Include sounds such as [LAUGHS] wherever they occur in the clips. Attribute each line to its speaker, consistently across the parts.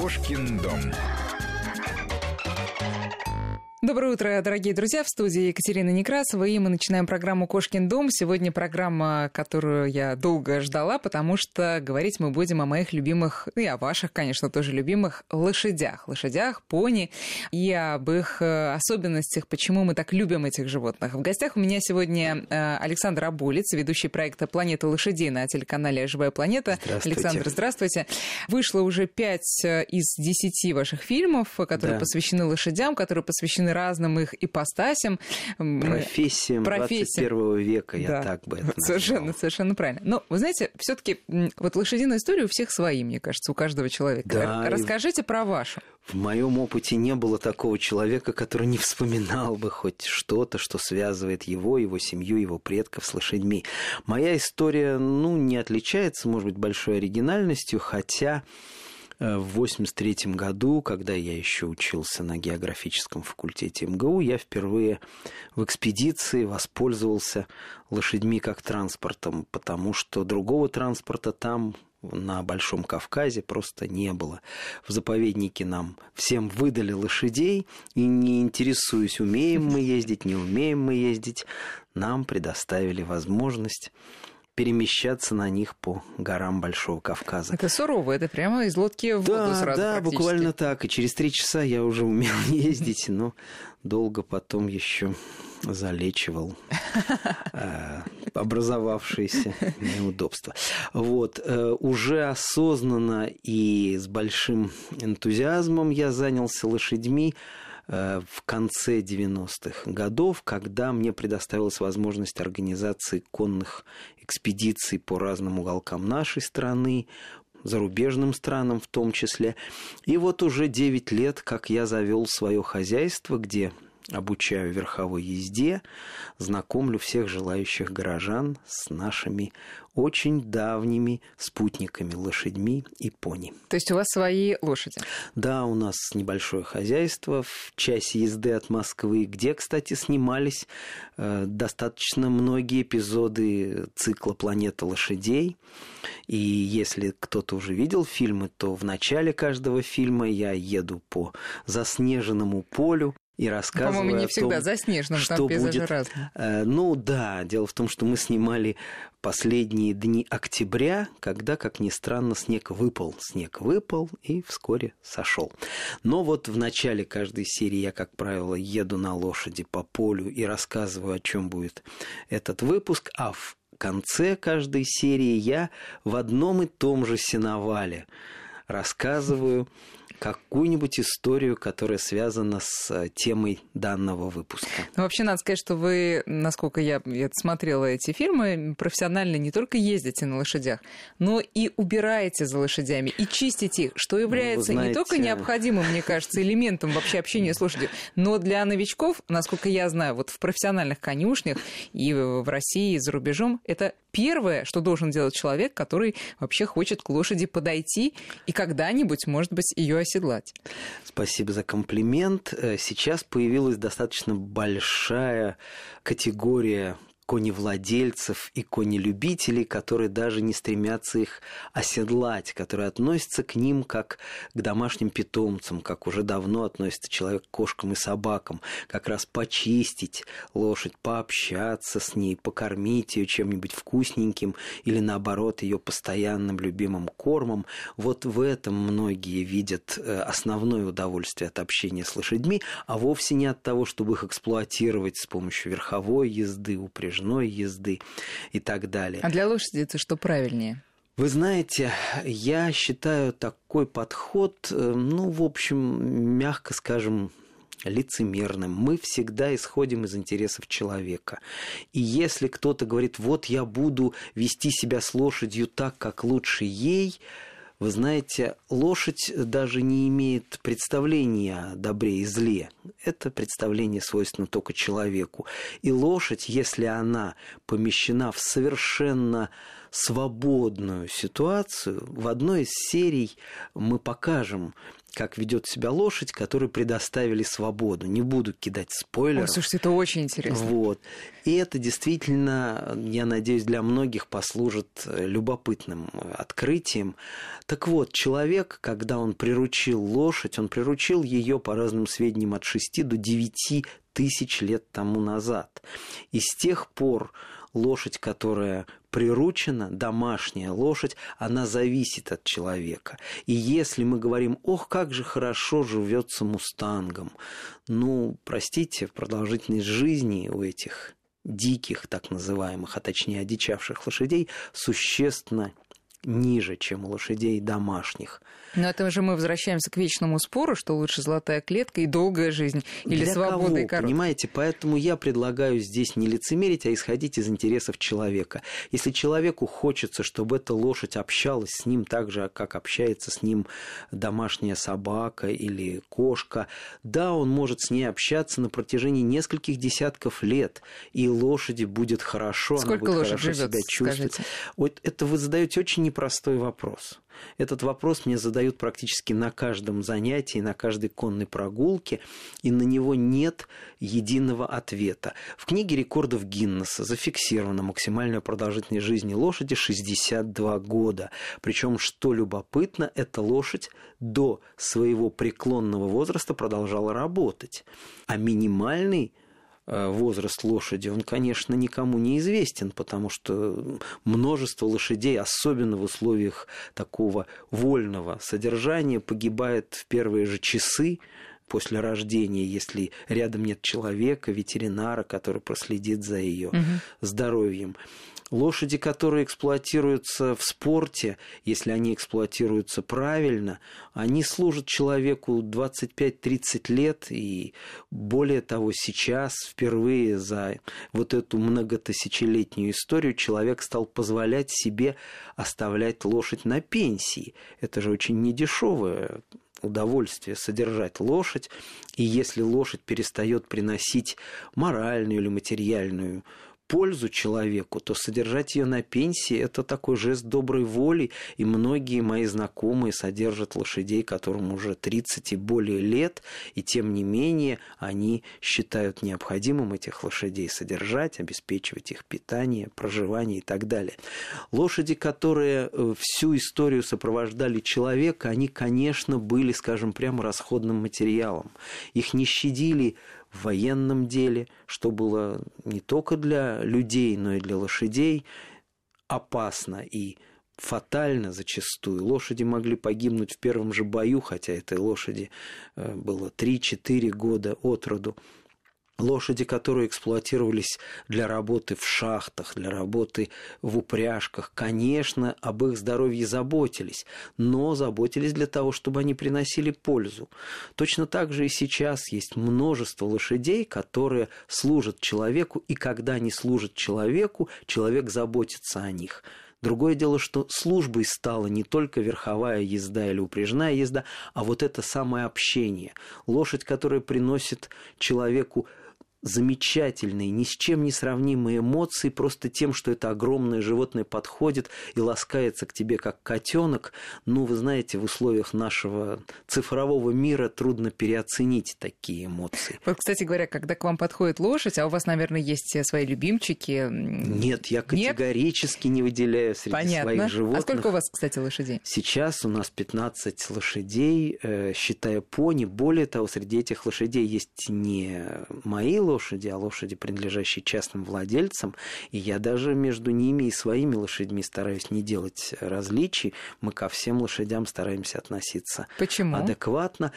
Speaker 1: Кошкин дом.
Speaker 2: Доброе утро, дорогие друзья. В студии Екатерина Некрасова, и мы начинаем программу «Кошкин дом». Сегодня программа, которую я долго ждала, потому что говорить мы будем о моих любимых, и о ваших, конечно, тоже любимых лошадях. Лошадях, пони и об их э, особенностях, почему мы так любим этих животных. В гостях у меня сегодня э, Александр Абулиц, ведущий проекта «Планета лошадей» на телеканале «Живая планета».
Speaker 3: Здравствуйте.
Speaker 2: Александр, здравствуйте. Вышло уже пять э, из десяти ваших фильмов, которые
Speaker 3: Да.
Speaker 2: посвящены лошадям, которые посвящены разным их ипостасям.
Speaker 3: Профессиям,
Speaker 2: профессиям.
Speaker 3: 21 века, я
Speaker 2: Да.
Speaker 3: так бы это [LAUGHS]
Speaker 2: Совершенно,
Speaker 3: назвал.
Speaker 2: совершенно правильно. Но, вы знаете, все таки вот лошадиная история у всех свои, мне кажется, у каждого человека.
Speaker 3: Да,
Speaker 2: Расскажите про вашу.
Speaker 3: В моем опыте не было такого человека, который не вспоминал бы хоть что-то, что связывает его, его семью, его предков с лошадьми. Моя история, ну, не отличается, может быть, большой оригинальностью, хотя в 83 году, когда я еще учился на географическом факультете МГУ, я впервые в экспедиции воспользовался лошадьми как транспортом, потому что другого транспорта там на Большом Кавказе просто не было. В заповеднике нам всем выдали лошадей, и не интересуясь, умеем мы ездить, не умеем мы ездить, нам предоставили возможность перемещаться на них по горам Большого Кавказа.
Speaker 2: Это сурово, это прямо из лодки в воду
Speaker 3: Да,
Speaker 2: сразу
Speaker 3: да, буквально так. И через три часа я уже умел [LAUGHS] ездить, но долго потом еще залечивал э, образовавшиеся неудобства. Вот. э, Уже осознанно и с большим энтузиазмом я занялся лошадьми э, в конце 90-х годов, когда мне предоставилась возможность организации конных экспедиций по разным уголкам нашей страны, зарубежным странам в том числе. И вот уже 9 лет, как я завел свое хозяйство, где обучаю верховой езде, знакомлю всех желающих горожан с нашими очень давними спутниками, лошадьми и пони.
Speaker 2: То есть у вас свои лошади.
Speaker 3: Да, у нас небольшое хозяйство в часе езды от Москвы, где, кстати, снимались э, достаточно многие эпизоды цикла «Планета лошадей». И если кто-то уже видел фильмы, то в начале каждого фильма я еду по заснеженному полю и рассказываю
Speaker 2: По-моему, не
Speaker 3: о
Speaker 2: всегда
Speaker 3: том,
Speaker 2: заснежено,
Speaker 3: что
Speaker 2: там
Speaker 3: будет.
Speaker 2: разные.
Speaker 3: Э, Ну да, дело в том, что мы снимали последние дни октября, когда, как ни странно, снег выпал. Снег выпал и вскоре сошел. Но вот в начале каждой серии я, как правило, еду на лошади по полю и рассказываю, о чем будет этот выпуск, а в конце каждой серии я в одном и том же сеновале рассказываю какую-нибудь историю, которая связана с э, темой данного выпуска.
Speaker 2: Ну, вообще, надо сказать, что вы, насколько я, я смотрела эти фильмы, профессионально не только ездите на лошадях, но и убираете за лошадями, и чистите их, что является не только
Speaker 3: знаете-
Speaker 2: необходимым, мне кажется, элементом вообще общения с лошадью, но для новичков, насколько я знаю, вот в профессиональных конюшнях и в России, и за рубежом, это первое, что должен делать человек, который вообще хочет к лошади подойти и когда-нибудь, может быть, ее оседлать.
Speaker 3: Спасибо за комплимент. Э, Сейчас появилась достаточно большая категория коневладельцев и конелюбителей, которые даже не стремятся их оседлать, которые относятся к ним как к домашним питомцам, как уже давно относится человек к кошкам и собакам, как раз почистить лошадь, пообщаться с ней, покормить ее чем-нибудь вкусненьким или наоборот ее постоянным любимым кормом. Вот в этом многие видят э, основное удовольствие от общения с лошадьми, а вовсе не от того, чтобы их эксплуатировать с помощью верховой езды, упряжной езды и так далее.
Speaker 2: А для лошади это что правильнее?
Speaker 3: Вы знаете, я считаю такой подход, э, ну, в общем, мягко скажем, лицемерным. Мы всегда исходим из интересов человека. И если кто-то говорит, вот я буду вести себя с лошадью так, как лучше ей, вы знаете, лошадь даже не имеет представления о добре и зле. Это представление свойственно только человеку. И лошадь, если она помещена в совершенно свободную ситуацию. В одной из серий мы покажем, как ведет себя лошадь, которой предоставили свободу. Не буду кидать спойлеров.
Speaker 2: Ой, слушайте, это очень интересно.
Speaker 3: Вот. И это действительно, я надеюсь, для многих послужит любопытным открытием. Так вот, человек, когда он приручил лошадь, он приручил ее, по разным сведениям, от 6 до 9 тысяч лет тому назад. И с тех пор лошадь, которая приручена, домашняя лошадь, она зависит от человека. И если мы говорим, ох, как же хорошо живется мустангом, ну, простите, продолжительность жизни у этих диких, так называемых, а точнее одичавших лошадей, существенно ниже, чем у лошадей домашних.
Speaker 2: Но это же мы возвращаемся к вечному спору, что лучше золотая клетка и долгая жизнь, или
Speaker 3: Для
Speaker 2: свобода
Speaker 3: кого,
Speaker 2: и короткая.
Speaker 3: Понимаете, поэтому я предлагаю здесь не лицемерить, а исходить из интересов человека. Если человеку хочется, чтобы эта лошадь общалась с ним так же, как общается с ним домашняя собака или кошка, да, он может с ней общаться на протяжении нескольких десятков лет, и лошади будет хорошо,
Speaker 2: Сколько
Speaker 3: она будет хорошо
Speaker 2: живет,
Speaker 3: себя чувствовать.
Speaker 2: скажите?
Speaker 3: Вот это вы задаете очень непростой вопрос. Этот вопрос мне задают практически на каждом занятии, на каждой конной прогулке, и на него нет единого ответа. В книге рекордов Гиннесса зафиксирована максимальная продолжительность жизни лошади 62 года. Причем, что любопытно, эта лошадь до своего преклонного возраста продолжала работать. А минимальный возраст лошади, он, конечно, никому не известен, потому что множество лошадей, особенно в условиях такого вольного содержания, погибает в первые же часы после рождения, если рядом нет человека, ветеринара, который проследит за ее угу. здоровьем. Лошади, которые эксплуатируются в спорте, если они эксплуатируются правильно, они служат человеку 25-30 лет, и более того, сейчас впервые за вот эту многотысячелетнюю историю человек стал позволять себе оставлять лошадь на пенсии. Это же очень недешевое удовольствие содержать лошадь, и если лошадь перестает приносить моральную или материальную пользу человеку, то содержать ее на пенсии – это такой жест доброй воли, и многие мои знакомые содержат лошадей, которым уже 30 и более лет, и тем не менее они считают необходимым этих лошадей содержать, обеспечивать их питание, проживание и так далее. Лошади, которые э, всю историю сопровождали человека, они, конечно, были, скажем, прямо расходным материалом. Их не щадили в военном деле, что было не только для людей, но и для лошадей опасно и фатально зачастую. Лошади могли погибнуть в первом же бою, хотя этой лошади э, было 3-4 года от роду лошади, которые эксплуатировались для работы в шахтах, для работы в упряжках, конечно, об их здоровье заботились, но заботились для того, чтобы они приносили пользу. Точно так же и сейчас есть множество лошадей, которые служат человеку, и когда они служат человеку, человек заботится о них. Другое дело, что службой стала не только верховая езда или упряжная езда, а вот это самое общение. Лошадь, которая приносит человеку замечательные, ни с чем не сравнимые эмоции, просто тем, что это огромное животное подходит и ласкается к тебе как котенок. Ну, вы знаете, в условиях нашего цифрового мира трудно переоценить такие эмоции.
Speaker 2: Вот, кстати говоря, когда к вам подходит лошадь, а у вас, наверное, есть свои любимчики.
Speaker 3: Нет, я категорически Нет? не выделяю среди
Speaker 2: Понятно.
Speaker 3: своих животных.
Speaker 2: А сколько у вас, кстати, лошадей?
Speaker 3: Сейчас у нас 15 лошадей, э, считая пони. Более того, среди этих лошадей есть не мои лошади, а лошади, принадлежащие частным владельцам. И я даже между ними и своими лошадьми стараюсь не делать различий. Мы ко всем лошадям стараемся относиться
Speaker 2: Почему?
Speaker 3: адекватно.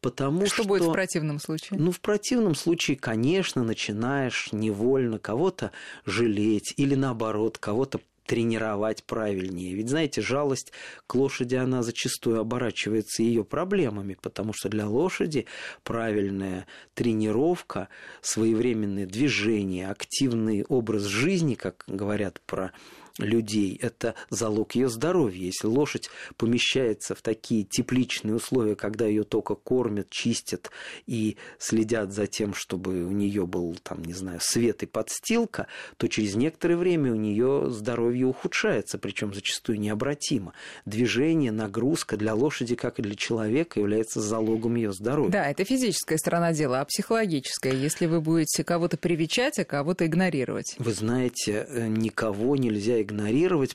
Speaker 3: Потому
Speaker 2: что, что будет в противном случае?
Speaker 3: Ну, в противном случае, конечно, начинаешь невольно кого-то жалеть или наоборот, кого-то тренировать правильнее. Ведь, знаете, жалость к лошади, она зачастую оборачивается ее проблемами, потому что для лошади правильная тренировка, своевременное движение, активный образ жизни, как говорят про людей, это залог ее здоровья. Если лошадь помещается в такие тепличные условия, когда ее только кормят, чистят и следят за тем, чтобы у нее был, там, не знаю, свет и подстилка, то через некоторое время у нее здоровье ухудшается, причем зачастую необратимо. Движение, нагрузка для лошади, как и для человека, является залогом ее здоровья.
Speaker 2: Да, это физическая сторона дела, а психологическая, если вы будете кого-то привечать, а кого-то игнорировать.
Speaker 3: Вы знаете, э, никого нельзя игнорировать,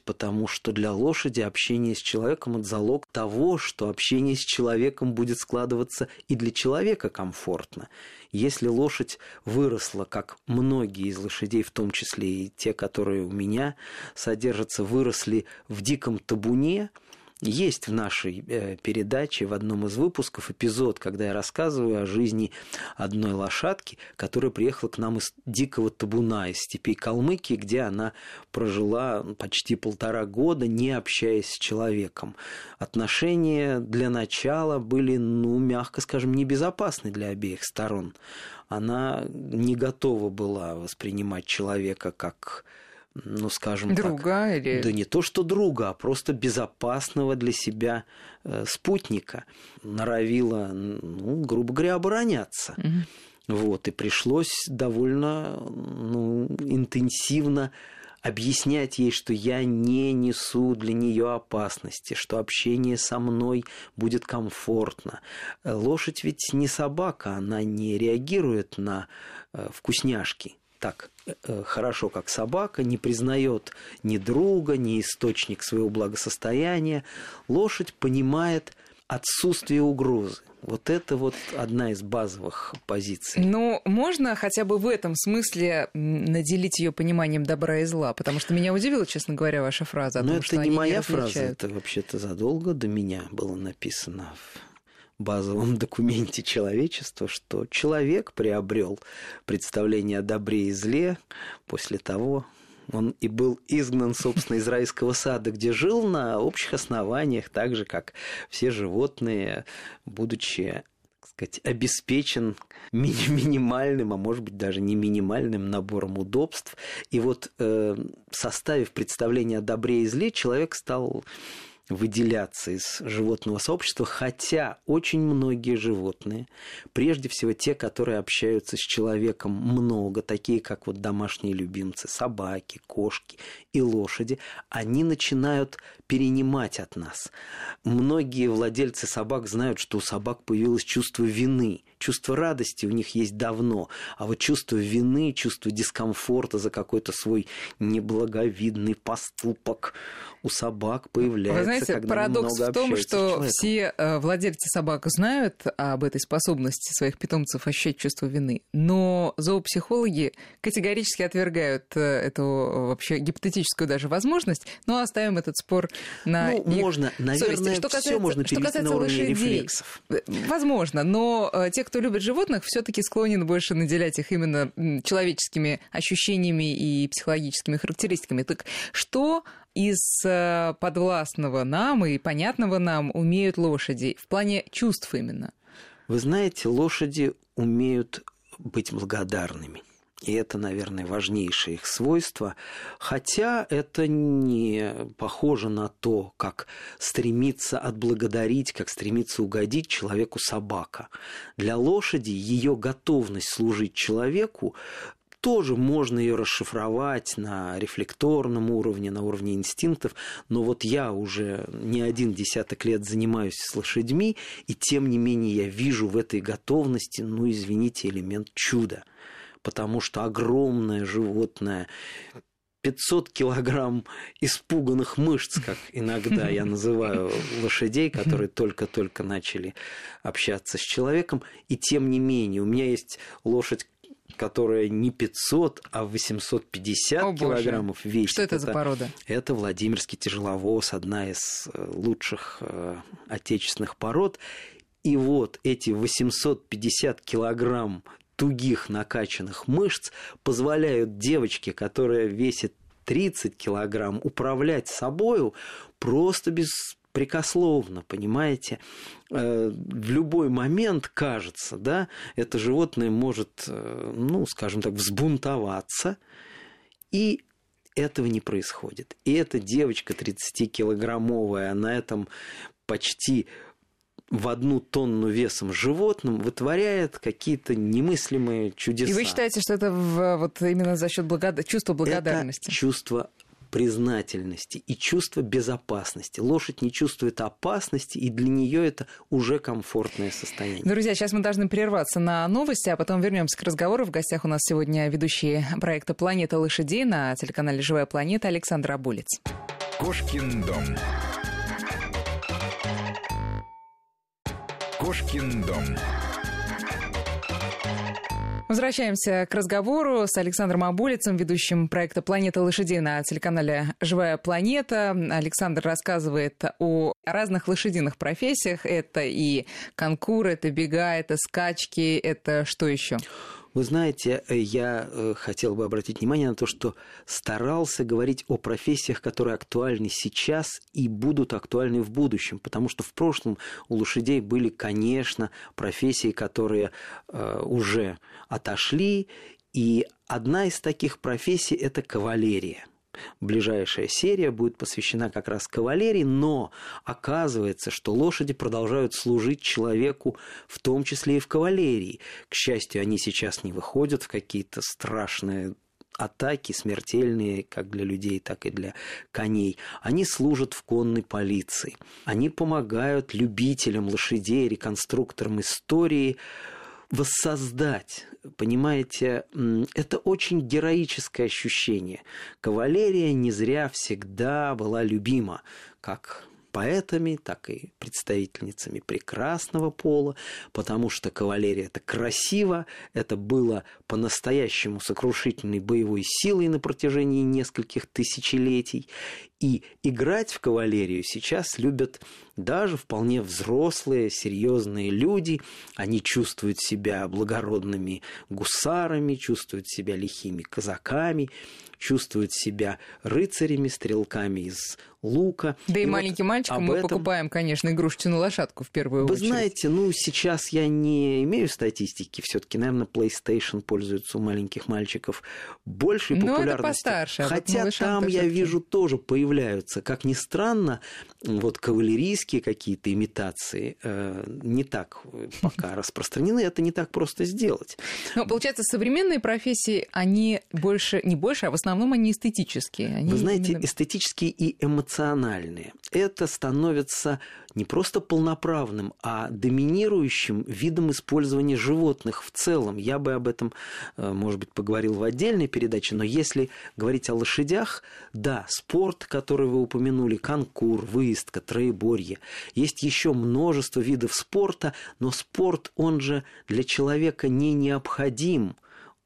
Speaker 3: потому что для лошади общение с человеком – это залог того, что общение с человеком будет складываться и для человека комфортно. Если лошадь выросла, как многие из лошадей, в том числе и те, которые у меня содержатся, выросли в диком табуне – есть в нашей э, передаче в одном из выпусков эпизод, когда я рассказываю о жизни одной лошадки, которая приехала к нам из дикого табуна, из степей Калмыкии, где она прожила почти полтора года, не общаясь с человеком. Отношения для начала были, ну, мягко скажем, небезопасны для обеих сторон. Она не готова была воспринимать человека как ну, скажем
Speaker 2: друга
Speaker 3: так,
Speaker 2: или...
Speaker 3: да не то что друга, а просто безопасного для себя э, спутника. Норовила, ну, грубо говоря, обороняться. Угу. Вот, и пришлось довольно ну, интенсивно объяснять ей, что я не несу для нее опасности, что общение со мной будет комфортно. Лошадь ведь не собака, она не реагирует на э, вкусняшки так э, хорошо, как собака, не признает ни друга, ни источник своего благосостояния. Лошадь понимает отсутствие угрозы. Вот это вот одна из базовых позиций.
Speaker 2: Ну, можно хотя бы в этом смысле наделить ее пониманием добра и зла, потому что меня удивила, честно говоря, ваша фраза о
Speaker 3: Но
Speaker 2: том,
Speaker 3: это
Speaker 2: что
Speaker 3: не моя
Speaker 2: не
Speaker 3: фраза, это вообще-то задолго до меня было написано базовом [LAUGHS] документе человечества, что человек приобрел представление о добре и зле после того, он и был изгнан, собственно, из райского сада, где жил на общих основаниях, так же, как все животные, будучи сказать, обеспечен ми- минимальным, а может быть даже не минимальным набором удобств. И вот э, составив представление о добре и зле, человек стал выделяться из животного сообщества, хотя очень многие животные, прежде всего те, которые общаются с человеком много, такие как вот домашние любимцы, собаки, кошки и лошади, они начинают перенимать от нас. Многие владельцы собак знают, что у собак появилось чувство вины, чувство радости у них есть давно, а вот чувство вины, чувство дискомфорта за какой-то свой неблаговидный поступок у собак появляется. Вы
Speaker 2: знаете,
Speaker 3: когда
Speaker 2: парадокс в том, что все э, владельцы собак знают об этой способности своих питомцев ощущать чувство вины, но зоопсихологи категорически отвергают э, эту вообще гипотетическую даже возможность, но оставим этот спор на
Speaker 3: ну, их можно, наверное, совести. Что касается, все можно перевести что касается на уровне лошадей, рефлексов.
Speaker 2: Э, возможно, но те, кто любит животных, все-таки склонен больше наделять их именно человеческими ощущениями и психологическими характеристиками. Так что из э, подвластного нам и понятного нам умеют лошади в плане чувств именно?
Speaker 3: Вы знаете, лошади умеют быть благодарными. И это, наверное, важнейшее их свойство. Хотя это не похоже на то, как стремится отблагодарить, как стремится угодить человеку собака. Для лошади ее готовность служить человеку тоже можно ее расшифровать на рефлекторном уровне, на уровне инстинктов, но вот я уже не один десяток лет занимаюсь с лошадьми, и тем не менее я вижу в этой готовности, ну, извините, элемент чуда потому что огромное животное 500 килограмм испуганных мышц, как иногда я называю лошадей, которые только-только начали общаться с человеком. И тем не менее, у меня есть лошадь, которая не 500, а 850 О, килограммов весит.
Speaker 2: Что это, это за порода?
Speaker 3: Это Владимирский тяжеловоз, одна из э, лучших э, отечественных пород. И вот эти 850 килограмм тугих накачанных мышц позволяют девочке, которая весит 30 килограмм, управлять собою просто без прикословно, понимаете, э, в любой момент кажется, да, это животное может, э, ну, скажем так, взбунтоваться, и этого не происходит. И эта девочка 30-килограммовая, на этом почти в одну тонну весом животным вытворяет какие-то немыслимые чудеса.
Speaker 2: И вы считаете, что это в, вот именно за счет благод... чувства благодарности?
Speaker 3: Это чувство признательности и чувство безопасности. Лошадь не чувствует опасности, и для нее это уже комфортное состояние.
Speaker 2: Друзья, сейчас мы должны прерваться на новости, а потом вернемся к разговору. В гостях у нас сегодня ведущие проекта «Планета лошадей» на телеканале «Живая планета» Александр Абулец.
Speaker 1: Кошкин дом. Кошкин дом.
Speaker 2: Возвращаемся к разговору с Александром Абулицем, ведущим проекта «Планета лошадей» на телеканале «Живая планета». Александр рассказывает о разных лошадиных профессиях. Это и конкур, это бега, это скачки, это что еще?
Speaker 3: Вы знаете, э, я э, хотел бы обратить внимание на то, что старался говорить о профессиях, которые актуальны сейчас и будут актуальны в будущем, потому что в прошлом у лошадей были, конечно, профессии, которые э, уже отошли, и одна из таких профессий – это кавалерия ближайшая серия будет посвящена как раз кавалерии, но оказывается, что лошади продолжают служить человеку, в том числе и в кавалерии. К счастью, они сейчас не выходят в какие-то страшные атаки смертельные как для людей, так и для коней. Они служат в конной полиции. Они помогают любителям лошадей, реконструкторам истории воссоздать. Понимаете, это очень героическое ощущение. Кавалерия не зря всегда была любима, как поэтами, так и представительницами прекрасного пола, потому что кавалерия это красиво, это было по-настоящему сокрушительной боевой силой на протяжении нескольких тысячелетий. И играть в кавалерию сейчас любят даже вполне взрослые, серьезные люди. Они чувствуют себя благородными гусарами, чувствуют себя лихими казаками, чувствуют себя рыцарями, стрелками из лука.
Speaker 2: Да и, и маленьким вот мальчикам мы этом... покупаем, конечно, игрушечную лошадку в первую
Speaker 3: Вы
Speaker 2: очередь.
Speaker 3: Вы знаете, ну, сейчас я не имею статистики. все таки наверное, PlayStation пользуется у маленьких мальчиков большей
Speaker 2: ну,
Speaker 3: популярностью.
Speaker 2: это постарше. А
Speaker 3: Хотя
Speaker 2: вот
Speaker 3: там, я вижу, тоже появляются, как ни странно, вот кавалерийские какие-то имитации э, не так пока [LAUGHS] распространены. Это не так просто сделать.
Speaker 2: Но, получается, современные профессии, они больше, не больше, а в основном они эстетические. Они
Speaker 3: Вы знаете,
Speaker 2: именно...
Speaker 3: эстетические и эмоциональные эмоциональные. Это становится не просто полноправным, а доминирующим видом использования животных в целом. Я бы об этом, э, может быть, поговорил в отдельной передаче, но если говорить о лошадях, да, спорт, который вы упомянули, конкур, выездка, троеборье, есть еще множество видов спорта, но спорт, он же для человека не необходим,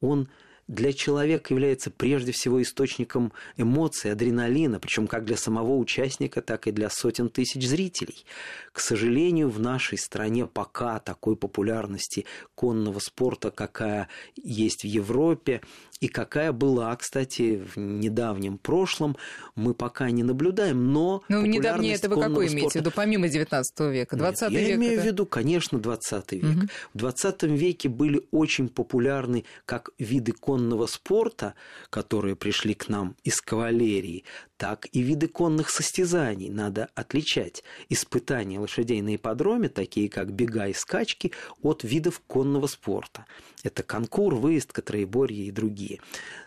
Speaker 3: он для человека является прежде всего источником эмоций, адреналина, причем как для самого участника, так и для сотен тысяч зрителей. К сожалению, в нашей стране пока такой популярности конного спорта, какая есть в Европе, и какая была, кстати, в недавнем прошлом, мы пока не наблюдаем, но
Speaker 2: Ну, недавнее это вы какой имеете в виду, помимо 19 века? 20
Speaker 3: Нет,
Speaker 2: век?
Speaker 3: Я имею
Speaker 2: это...
Speaker 3: в виду, конечно, 20 век. Угу. В 20 веке были очень популярны как виды конного спорта, которые пришли к нам из кавалерии, так и виды конных состязаний. Надо отличать испытания лошадей на ипподроме, такие как бега и скачки, от видов конного спорта. Это конкур, выездка, троеборье и другие.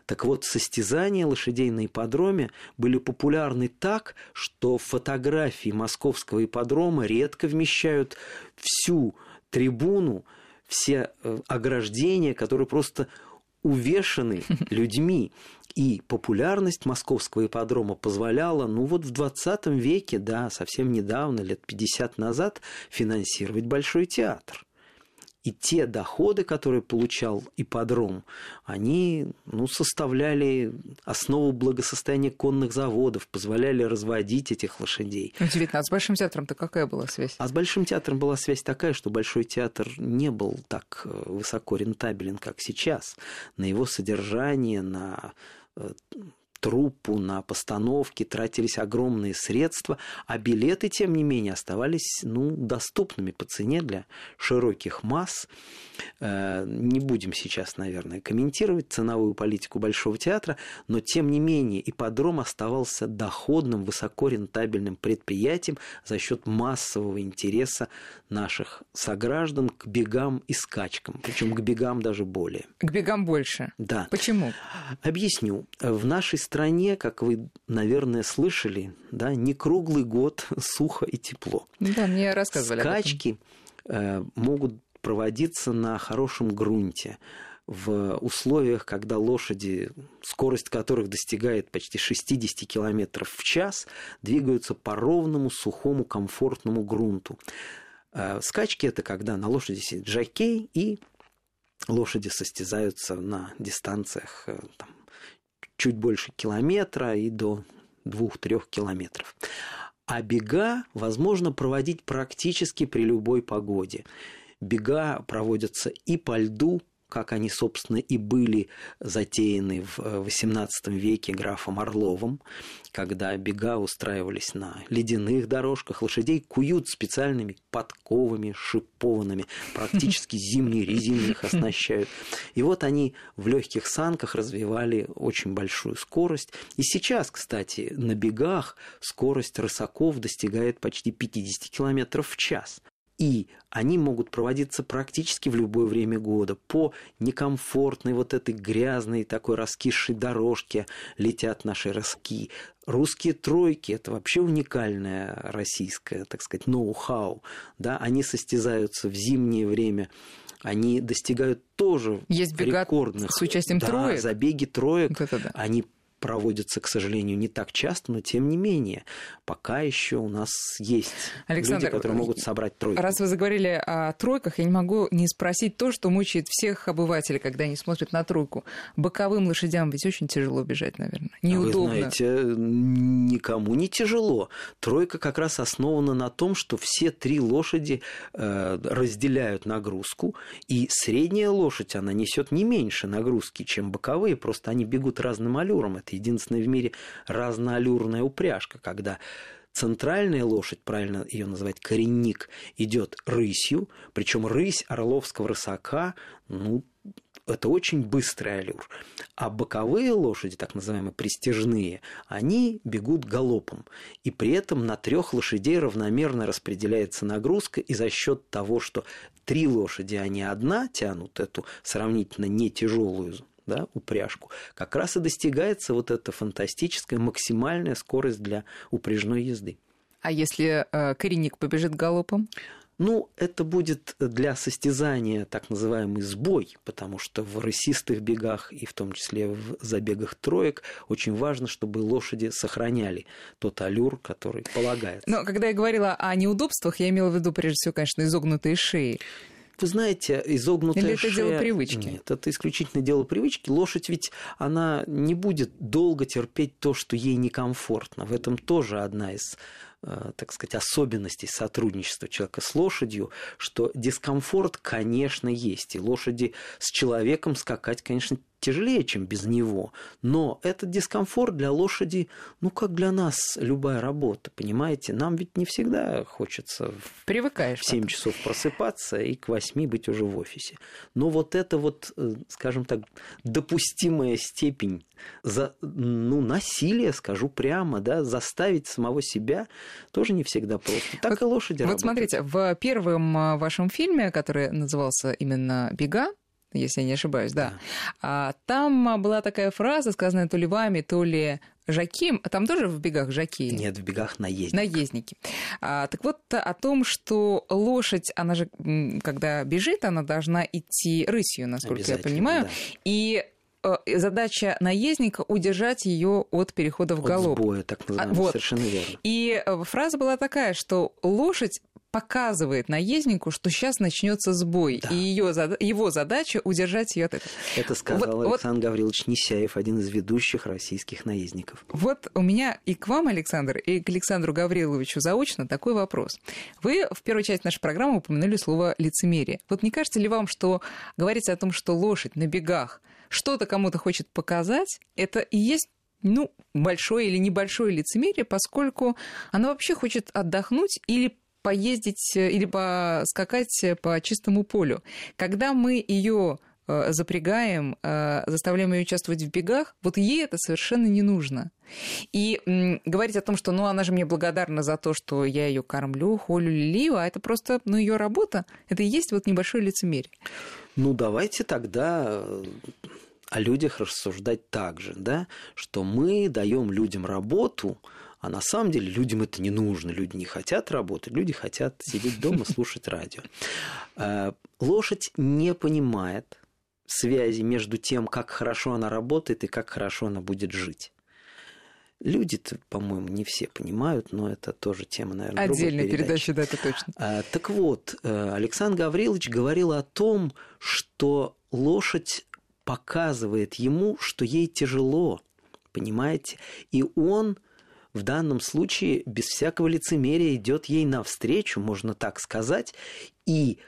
Speaker 3: Так вот, состязания лошадей на ипподроме были популярны так, что фотографии московского ипподрома редко вмещают всю трибуну, все э, ограждения, которые просто увешаны [LAUGHS] людьми. И популярность московского ипподрома позволяла, ну вот в 20 веке, да, совсем недавно, лет 50 назад, финансировать Большой театр. И те доходы, которые получал ипподром, они ну, составляли основу благосостояния конных заводов, позволяли разводить этих лошадей.
Speaker 2: Удивительно, а с Большим театром-то какая была связь?
Speaker 3: А с Большим театром была связь такая, что Большой театр не был так э, высоко рентабелен, как сейчас. На его содержание, на э, труппу, на постановки тратились огромные средства, а билеты, тем не менее, оставались ну, доступными по цене для широких масс. Э, не будем сейчас, наверное, комментировать ценовую политику Большого театра, но, тем не менее, ипподром оставался доходным, высокорентабельным предприятием за счет массового интереса наших сограждан к бегам и скачкам, причем к бегам даже более.
Speaker 2: К бегам больше?
Speaker 3: Да.
Speaker 2: Почему?
Speaker 3: Объясню. В нашей стране, как вы, наверное, слышали, да, не круглый год [LAUGHS] сухо и тепло.
Speaker 2: Да, мне рассказывали.
Speaker 3: Скачки э, могут проводиться на хорошем грунте в условиях, когда лошади, скорость которых достигает почти 60 км в час, двигаются по ровному, сухому, комфортному грунту. Э, скачки это когда на лошади сидит жокей и лошади состязаются на дистанциях э, там, чуть больше километра и до двух-трех километров. А бега возможно проводить практически при любой погоде. Бега проводятся и по льду, как они, собственно, и были затеяны в XVIII э, веке графом Орловым, когда бега устраивались на ледяных дорожках, лошадей куют специальными подковами, шипованными, практически [LAUGHS] зимней резиной их оснащают. И вот они в легких санках развивали очень большую скорость. И сейчас, кстати, на бегах скорость рысаков достигает почти 50 км в час и они могут проводиться практически в любое время года. По некомфортной вот этой грязной такой раскисшей дорожке летят наши роски. Русские тройки – это вообще уникальное российское, так сказать, ноу-хау. Да? Они состязаются в зимнее время они достигают тоже
Speaker 2: Есть
Speaker 3: рекордных.
Speaker 2: с участием
Speaker 3: да,
Speaker 2: троек.
Speaker 3: забеги троек.
Speaker 2: Вот это да.
Speaker 3: Они проводятся, к сожалению, не так часто, но тем не менее, пока еще у нас есть
Speaker 2: Александр,
Speaker 3: люди, которые могут собрать тройку.
Speaker 2: Раз вы заговорили о тройках, я не могу не спросить то, что мучает всех обывателей, когда они смотрят на тройку. Боковым лошадям ведь очень тяжело бежать, наверное. Неудобно.
Speaker 3: Вы знаете, никому не тяжело. Тройка как раз основана на том, что все три лошади э, разделяют нагрузку, и средняя лошадь, она несет не меньше нагрузки, чем боковые, просто они бегут разным аллюром. Это единственная в мире разноаллюрная упряжка, когда центральная лошадь, правильно ее называть, коренник, идет рысью, причем рысь орловского рысака, ну, это очень быстрый аллюр. А боковые лошади, так называемые пристежные, они бегут галопом. И при этом на трех лошадей равномерно распределяется нагрузка, и за счет того, что три лошади, а не одна тянут эту сравнительно не тяжелую да, упряжку, как раз и достигается вот эта фантастическая максимальная скорость для упряжной езды.
Speaker 2: А если э, коренник побежит галопом?
Speaker 3: Ну, это будет для состязания так называемый сбой, потому что в рысистых бегах и в том числе в забегах троек очень важно, чтобы лошади сохраняли тот аллюр, который полагается.
Speaker 2: Но когда я говорила о неудобствах, я имела в виду прежде всего, конечно, изогнутые шеи.
Speaker 3: Вы знаете, изогнутая
Speaker 2: Или это
Speaker 3: шея...
Speaker 2: дело привычки?
Speaker 3: Нет, это исключительно дело привычки. Лошадь ведь, она не будет долго терпеть то, что ей некомфортно. В этом тоже одна из Э, так сказать, особенностей сотрудничества человека с лошадью, что дискомфорт, конечно, есть. И лошади с человеком скакать, конечно, тяжелее, чем без него. Но этот дискомфорт для лошади, ну, как для нас любая работа, понимаете? Нам ведь не всегда хочется
Speaker 2: Привыкаешь
Speaker 3: в 7 потом. часов просыпаться и к 8 быть уже в офисе. Но вот это вот, э, скажем так, допустимая степень за, ну, насилия, скажу прямо, да, заставить самого себя тоже не всегда просто. Так вот, и лошади
Speaker 2: Вот
Speaker 3: работают.
Speaker 2: смотрите, в первом а, вашем фильме, который назывался именно «Бега», если я не ошибаюсь, да. да. Там была такая фраза, сказанная то ли вами, то ли Жаким, а там тоже в бегах жаки?
Speaker 3: Нет, в бегах наездники.
Speaker 2: Наездники. А, так вот, о том, что лошадь, она же, когда бежит, она должна идти рысью, насколько я понимаю. Да. И Э, задача наездника удержать ее от перехода в галоп.
Speaker 3: От сбоя, так называемый, а, вот. совершенно верно.
Speaker 2: И э, фраза была такая, что лошадь показывает наезднику, что сейчас начнется сбой, да. и ее, его задача удержать ее от этого.
Speaker 3: Это сказал вот, Александр вот, Гаврилович Несяев, один из ведущих российских наездников.
Speaker 2: Вот у меня и к вам, Александр, и к Александру Гавриловичу заочно такой вопрос. Вы в первой части нашей программы упомянули слово лицемерие. Вот не кажется ли вам, что говорить о том, что лошадь на бегах что-то кому-то хочет показать, это и есть ну, большое или небольшое лицемерие, поскольку она вообще хочет отдохнуть или поездить или поскакать по чистому полю. Когда мы ее Э, запрягаем, э, заставляем ее участвовать в бегах, вот ей это совершенно не нужно. И говорить о том, что ну она же мне благодарна за то, что я ее кормлю, холю, лилию, а это просто ну, ее работа, это и есть вот небольшое лицемерие.
Speaker 3: Ну, давайте тогда э, о людях рассуждать так же, да, что мы даем людям работу, а на самом деле людям это не нужно. Люди не хотят работать, люди хотят сидеть дома, [LAUGHS] слушать радио. Лошадь не понимает, связи между тем, как хорошо она работает и как хорошо она будет жить. Люди-то, по-моему, не все понимают, но это тоже тема, наверное,
Speaker 2: Отдельная передача, да, это точно.
Speaker 3: А, так вот, э, Александр Гаврилович говорил о том, что лошадь показывает ему, что ей тяжело, понимаете? И он в данном случае без всякого лицемерия идет ей навстречу, можно так сказать, и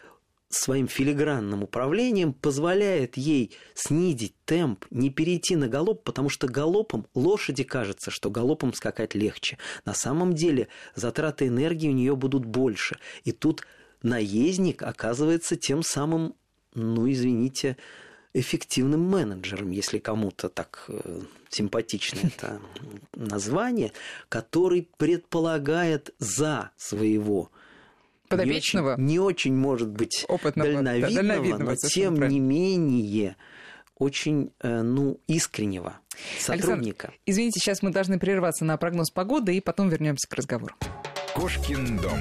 Speaker 3: своим филигранным управлением позволяет ей снизить темп, не перейти на галоп, потому что галопом лошади кажется, что галопом скакать легче. На самом деле затраты энергии у нее будут больше. И тут наездник оказывается тем самым, ну извините, эффективным менеджером, если кому-то так э, симпатично это название, который предполагает за своего
Speaker 2: подопечного.
Speaker 3: Не очень, не очень может быть опытного, дальновидного, да, дальновидного но тем правильно. не менее очень, э, ну, искреннего сотрудника.
Speaker 2: Александр, извините, сейчас мы должны прерваться на прогноз погоды и потом вернемся к разговору.
Speaker 1: Кошкин дом.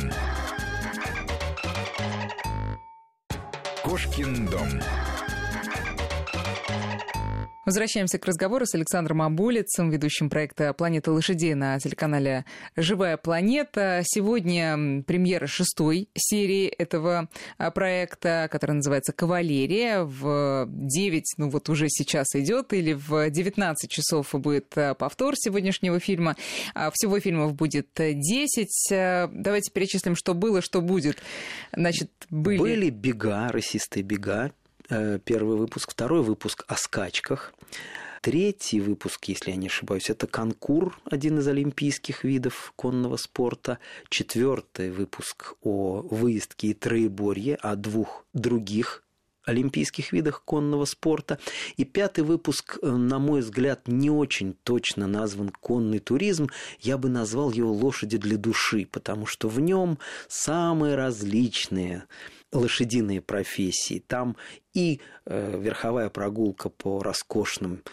Speaker 1: Кошкин дом.
Speaker 2: Возвращаемся к разговору с Александром Абулицем, ведущим проекта «Планета лошадей» на телеканале «Живая планета». Сегодня премьера шестой серии этого а, проекта, который называется «Кавалерия». В 9, ну вот уже сейчас идет, или в 19 часов будет а, повтор сегодняшнего фильма. А, всего фильмов будет 10. Давайте перечислим, что было, что будет.
Speaker 3: Значит, были... Были бега, расистые бега, Э, первый выпуск. Второй выпуск о скачках. Третий выпуск, если я не ошибаюсь, это конкур, один из олимпийских видов конного спорта. Четвертый выпуск о выездке и троеборье, о двух других олимпийских видах конного спорта. И пятый выпуск, э, на мой взгляд, не очень точно назван конный туризм. Я бы назвал его лошади для души, потому что в нем самые различные лошадиные профессии. Там и э, верховая прогулка по роскошным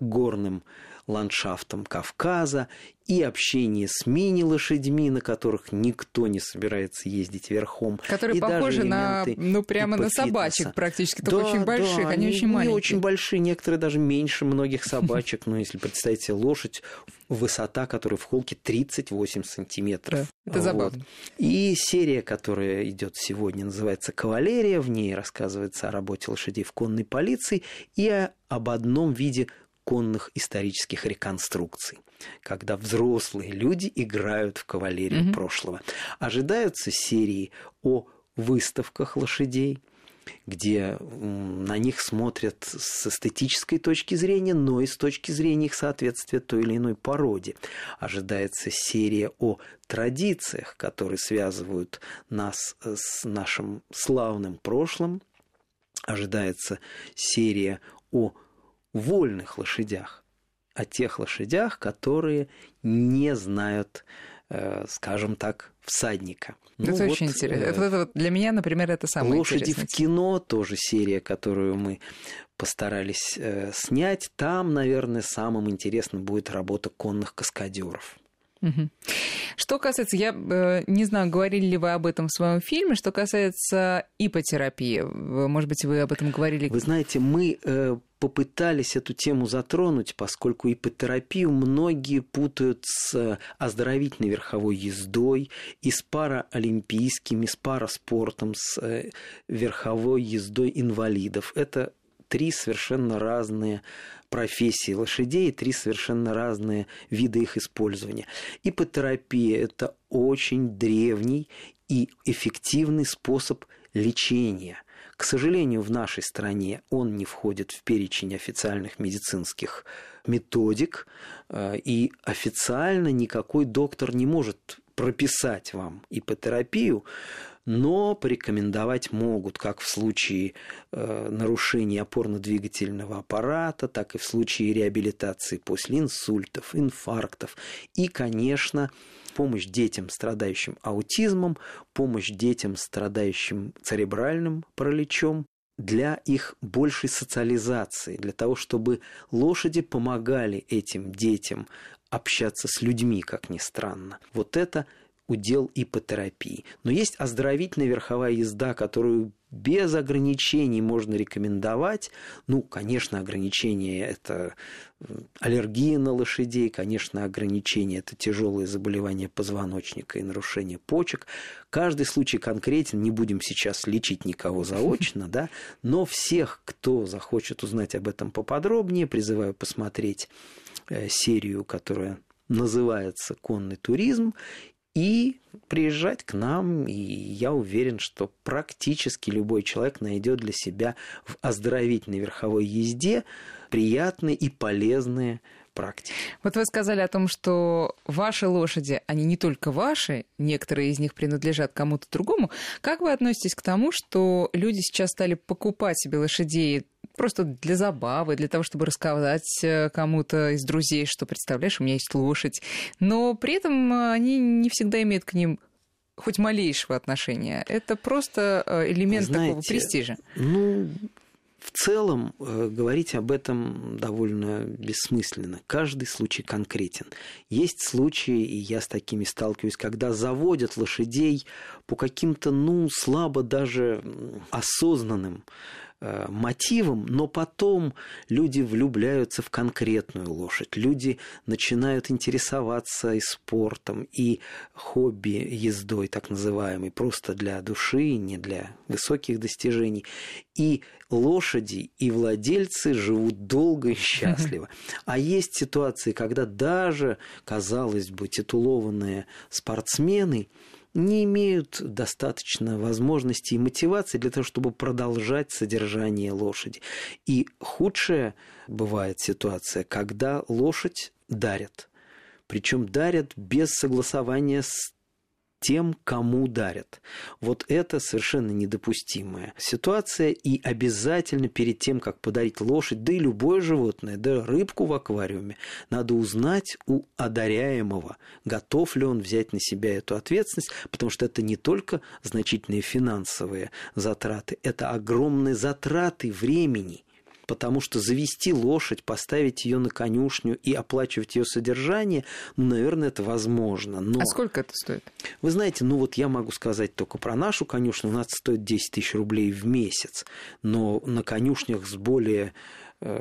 Speaker 3: горным ландшафтам Кавказа, и общение с мини-лошадьми, на которых никто не собирается ездить верхом.
Speaker 2: Которые
Speaker 3: и
Speaker 2: похожи на, ну, прямо на собачек практически, только да, очень больших, да, они,
Speaker 3: они
Speaker 2: очень маленькие.
Speaker 3: Не очень большие, некоторые даже меньше многих [LAUGHS] собачек. Но если представить себе лошадь, высота которой в холке 38 сантиметров.
Speaker 2: Да, это забавно.
Speaker 3: И серия, которая идет сегодня, называется «Кавалерия». В ней рассказывается о работе лошадей в конной полиции и об одном виде конных исторических реконструкций, когда взрослые люди играют в кавалерию mm-hmm. прошлого. Ожидаются серии о выставках лошадей, где на них смотрят с эстетической точки зрения, но и с точки зрения их соответствия той или иной породе. Ожидается серия о традициях, которые связывают нас с нашим славным прошлым. Ожидается серия о вольных лошадях, о тех лошадях, которые не знают, э, скажем так, всадника.
Speaker 2: Ну, это вот, очень интересно. Э, это, это, для меня, например, это самое
Speaker 3: Лошади в кино тоже серия, которую мы постарались э, снять. Там, наверное, самым интересным будет работа конных каскадеров.
Speaker 2: Что касается, я э, не знаю, говорили ли вы об этом в своем фильме, что касается ипотерапии, может быть, вы об этом говорили?
Speaker 3: Вы знаете, мы э, попытались эту тему затронуть, поскольку ипотерапию многие путают с оздоровительной верховой ездой и с параолимпийскими, с параспортом, с э, верховой ездой инвалидов. Это три совершенно разные профессии лошадей, три совершенно разные вида их использования. Ипотерапия – это очень древний и эффективный способ лечения, К сожалению, в нашей стране он не входит в перечень официальных медицинских методик, э, и официально никакой доктор не может прописать вам ипотерапию, но порекомендовать могут как в случае э, нарушения опорно-двигательного аппарата, так и в случае реабилитации после инсультов, инфарктов и, конечно, помощь детям, страдающим аутизмом, помощь детям, страдающим церебральным параличом, для их большей социализации, для того, чтобы лошади помогали этим детям общаться с людьми, как ни странно. Вот это удел ипотерапии. Но есть оздоровительная верховая езда, которую без ограничений можно рекомендовать. Ну, конечно, ограничения – это аллергия на лошадей, конечно, ограничения – это тяжелые заболевания позвоночника и нарушение почек. Каждый случай конкретен, не будем сейчас лечить никого заочно, [LAUGHS] да, но всех, кто захочет узнать об этом поподробнее, призываю посмотреть э, серию, которая называется «Конный туризм», и приезжать к нам, и я уверен, что практически любой человек найдет для себя в оздоровительной верховой езде приятные и полезные практики.
Speaker 2: Вот вы сказали о том, что ваши лошади, они не только ваши, некоторые из них принадлежат кому-то другому. Как вы относитесь к тому, что люди сейчас стали покупать себе лошадей просто для забавы, для того, чтобы рассказать э, кому-то из друзей, что, представляешь, у меня есть лошадь. Но при этом э, они не всегда имеют к ним хоть малейшего отношения. Это просто э, элемент Знаете, такого престижа.
Speaker 3: Ну, в целом говорить об этом довольно бессмысленно. Каждый случай конкретен. Есть случаи, и я с такими сталкиваюсь, когда заводят лошадей по каким-то, ну, слабо даже осознанным Э, мотивом, но потом люди влюбляются в конкретную лошадь, люди начинают интересоваться и спортом, и хобби ездой, так называемой, просто для души, не для высоких достижений. И лошади, и владельцы живут долго и счастливо. А есть ситуации, когда даже, казалось бы, титулованные спортсмены – не имеют достаточно возможности и мотивации для того, чтобы продолжать содержание лошади. И худшая бывает ситуация, когда лошадь дарят. Причем дарят без согласования с тем, кому дарят. Вот это совершенно недопустимая ситуация, и обязательно перед тем, как подарить лошадь, да и любое животное, да рыбку в аквариуме, надо узнать у одаряемого, готов ли он взять на себя эту ответственность, потому что это не только значительные финансовые затраты, это огромные затраты времени потому что завести лошадь, поставить ее на конюшню и оплачивать ее содержание, ну, наверное, это возможно. Но...
Speaker 2: А сколько это стоит?
Speaker 3: Вы знаете, ну вот я могу сказать только про нашу конюшню, у нас стоит 10 тысяч рублей в месяц, но на конюшнях с более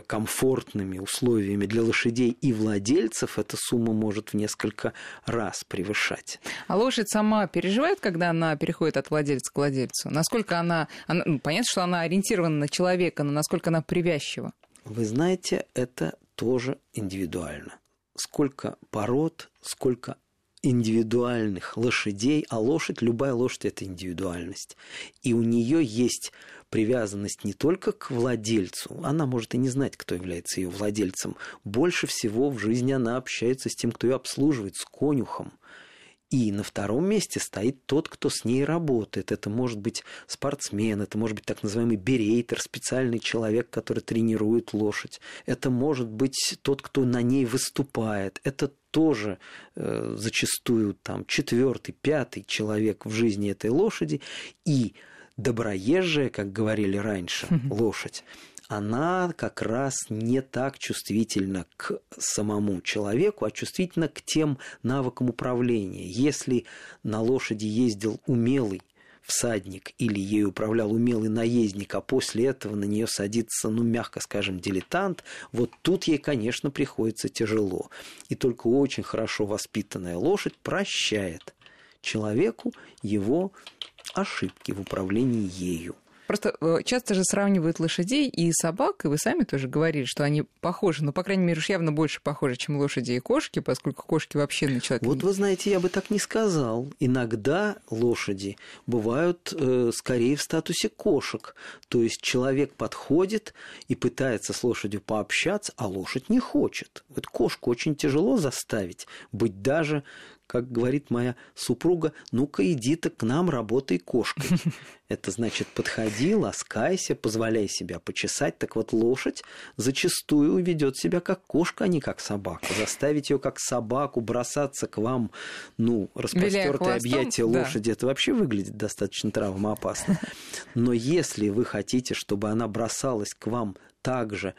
Speaker 3: комфортными условиями для лошадей и владельцев, эта сумма может в несколько раз превышать.
Speaker 2: А лошадь сама переживает, когда она переходит от владельца к владельцу? Насколько она... она ну, понятно, что она ориентирована на человека, но насколько она привязчива?
Speaker 3: Вы знаете, это тоже индивидуально. Сколько пород, сколько индивидуальных лошадей, а лошадь, любая лошадь – это индивидуальность. И у нее есть привязанность не только к владельцу, она может и не знать, кто является ее владельцем. Больше всего в жизни она общается с тем, кто ее обслуживает, с конюхом. И на втором месте стоит тот, кто с ней работает. Это может быть спортсмен, это может быть так называемый берейтер, специальный человек, который тренирует лошадь. Это может быть тот, кто на ней выступает. Это тоже э, зачастую там четвертый, пятый человек в жизни этой лошади. И доброезжая, как говорили раньше, лошадь, она как раз не так чувствительна к самому человеку, а чувствительна к тем навыкам управления. Если на лошади ездил умелый всадник или ей управлял умелый наездник, а после этого на нее садится, ну, мягко скажем, дилетант, вот тут ей, конечно, приходится тяжело. И только очень хорошо воспитанная лошадь прощает человеку его ошибки в управлении ею.
Speaker 2: Просто э, часто же сравнивают лошадей и собак, и вы сами тоже говорили, что они похожи, но, по крайней мере, уж явно больше похожи, чем лошади и кошки, поскольку кошки вообще на человека...
Speaker 3: Вот вы знаете, я бы так не сказал. Иногда лошади бывают э, скорее в статусе кошек. То есть человек подходит и пытается с лошадью пообщаться, а лошадь не хочет. Вот кошку очень тяжело заставить быть даже как говорит моя супруга, ну-ка иди ты к нам, работай кошкой. [LAUGHS] Это значит, подходи, ласкайся, позволяй себя почесать. Так вот, лошадь зачастую ведет себя как кошка, а не как собака. Заставить ее как собаку бросаться к вам, ну, распростертое объятие да. лошади, это вообще выглядит достаточно травмоопасно. [LAUGHS] Но если вы хотите, чтобы она бросалась к вам так же,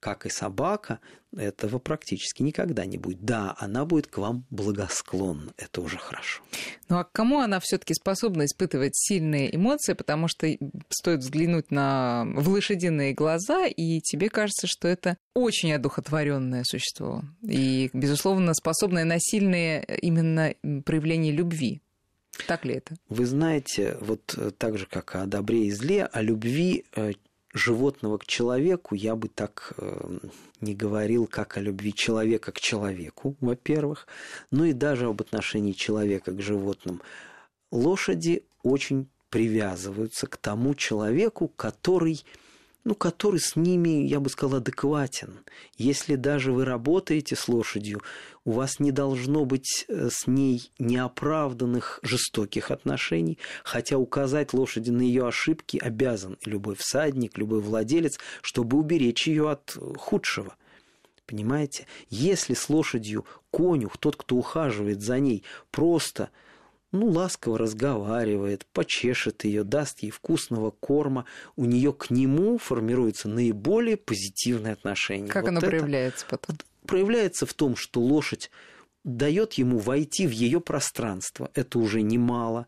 Speaker 3: как и собака, этого практически никогда не будет. Да, она будет к вам благосклонна, это уже хорошо.
Speaker 2: Ну а к кому она все-таки способна испытывать сильные эмоции, потому что стоит взглянуть на в лошадиные глаза, и тебе кажется, что это очень одухотворенное существо, и, безусловно, способное на сильные именно проявления любви. Так ли это?
Speaker 3: Вы знаете, вот так же, как о добре и зле, о любви э, животного к человеку я бы так э, не говорил, как о любви человека к человеку, во-первых, ну и даже об отношении человека к животным. Лошади очень привязываются к тому человеку, который ну, который с ними, я бы сказал, адекватен. Если даже вы работаете с лошадью, у вас не должно быть э, с ней неоправданных жестоких отношений, хотя указать лошади на ее ошибки обязан любой всадник, любой владелец, чтобы уберечь ее от худшего. Понимаете? Если с лошадью конюх, тот, кто ухаживает за ней, просто ну, ласково разговаривает, почешет ее, даст ей вкусного корма, у нее к нему формируется наиболее позитивное отношение.
Speaker 2: Как вот оно это проявляется потом?
Speaker 3: Проявляется в том, что лошадь дает ему войти в ее пространство. Это уже немало.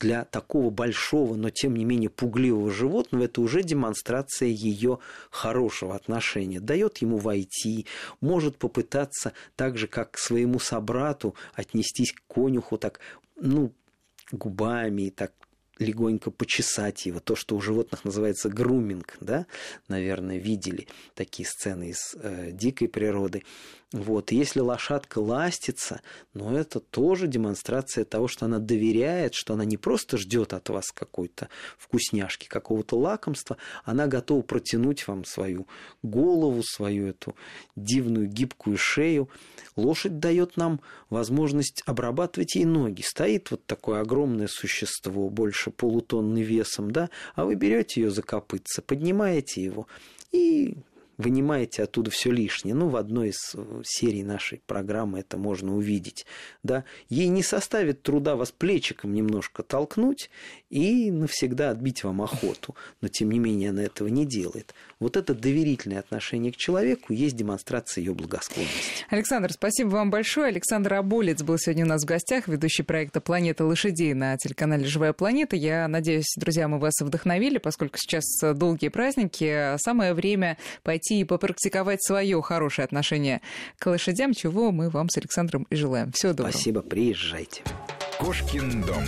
Speaker 3: Для такого большого, но тем не менее пугливого животного это уже демонстрация ее хорошего отношения. Дает ему войти, может попытаться так же, как к своему собрату отнестись к конюху, так ну, губами так легонько почесать его. То, что у животных называется груминг, да, наверное, видели такие сцены из э, дикой природы. Вот. если лошадка ластится, но это тоже демонстрация того, что она доверяет, что она не просто ждет от вас какой-то вкусняшки, какого-то лакомства, она готова протянуть вам свою голову, свою эту дивную гибкую шею. Лошадь дает нам возможность обрабатывать ей ноги. Стоит вот такое огромное существо, больше полутонны весом, да, а вы берете ее за копытце, поднимаете его и вынимаете оттуда все лишнее. Ну, в одной из э, серий нашей программы это можно увидеть. Да? Ей не составит труда вас плечиком немножко толкнуть и навсегда отбить вам охоту. Но, тем не менее, она этого не делает. Вот это доверительное отношение к человеку есть демонстрация ее благосклонности.
Speaker 2: Александр, спасибо вам большое. Александр Аболец был сегодня у нас в гостях, ведущий проекта «Планета лошадей» на телеканале «Живая планета». Я надеюсь, друзья, мы вас вдохновили, поскольку сейчас долгие праздники. Самое время пойти пойти и попрактиковать свое хорошее отношение к лошадям, чего мы вам с Александром и желаем. Всего доброго.
Speaker 3: Спасибо, приезжайте.
Speaker 1: Кошкин дом.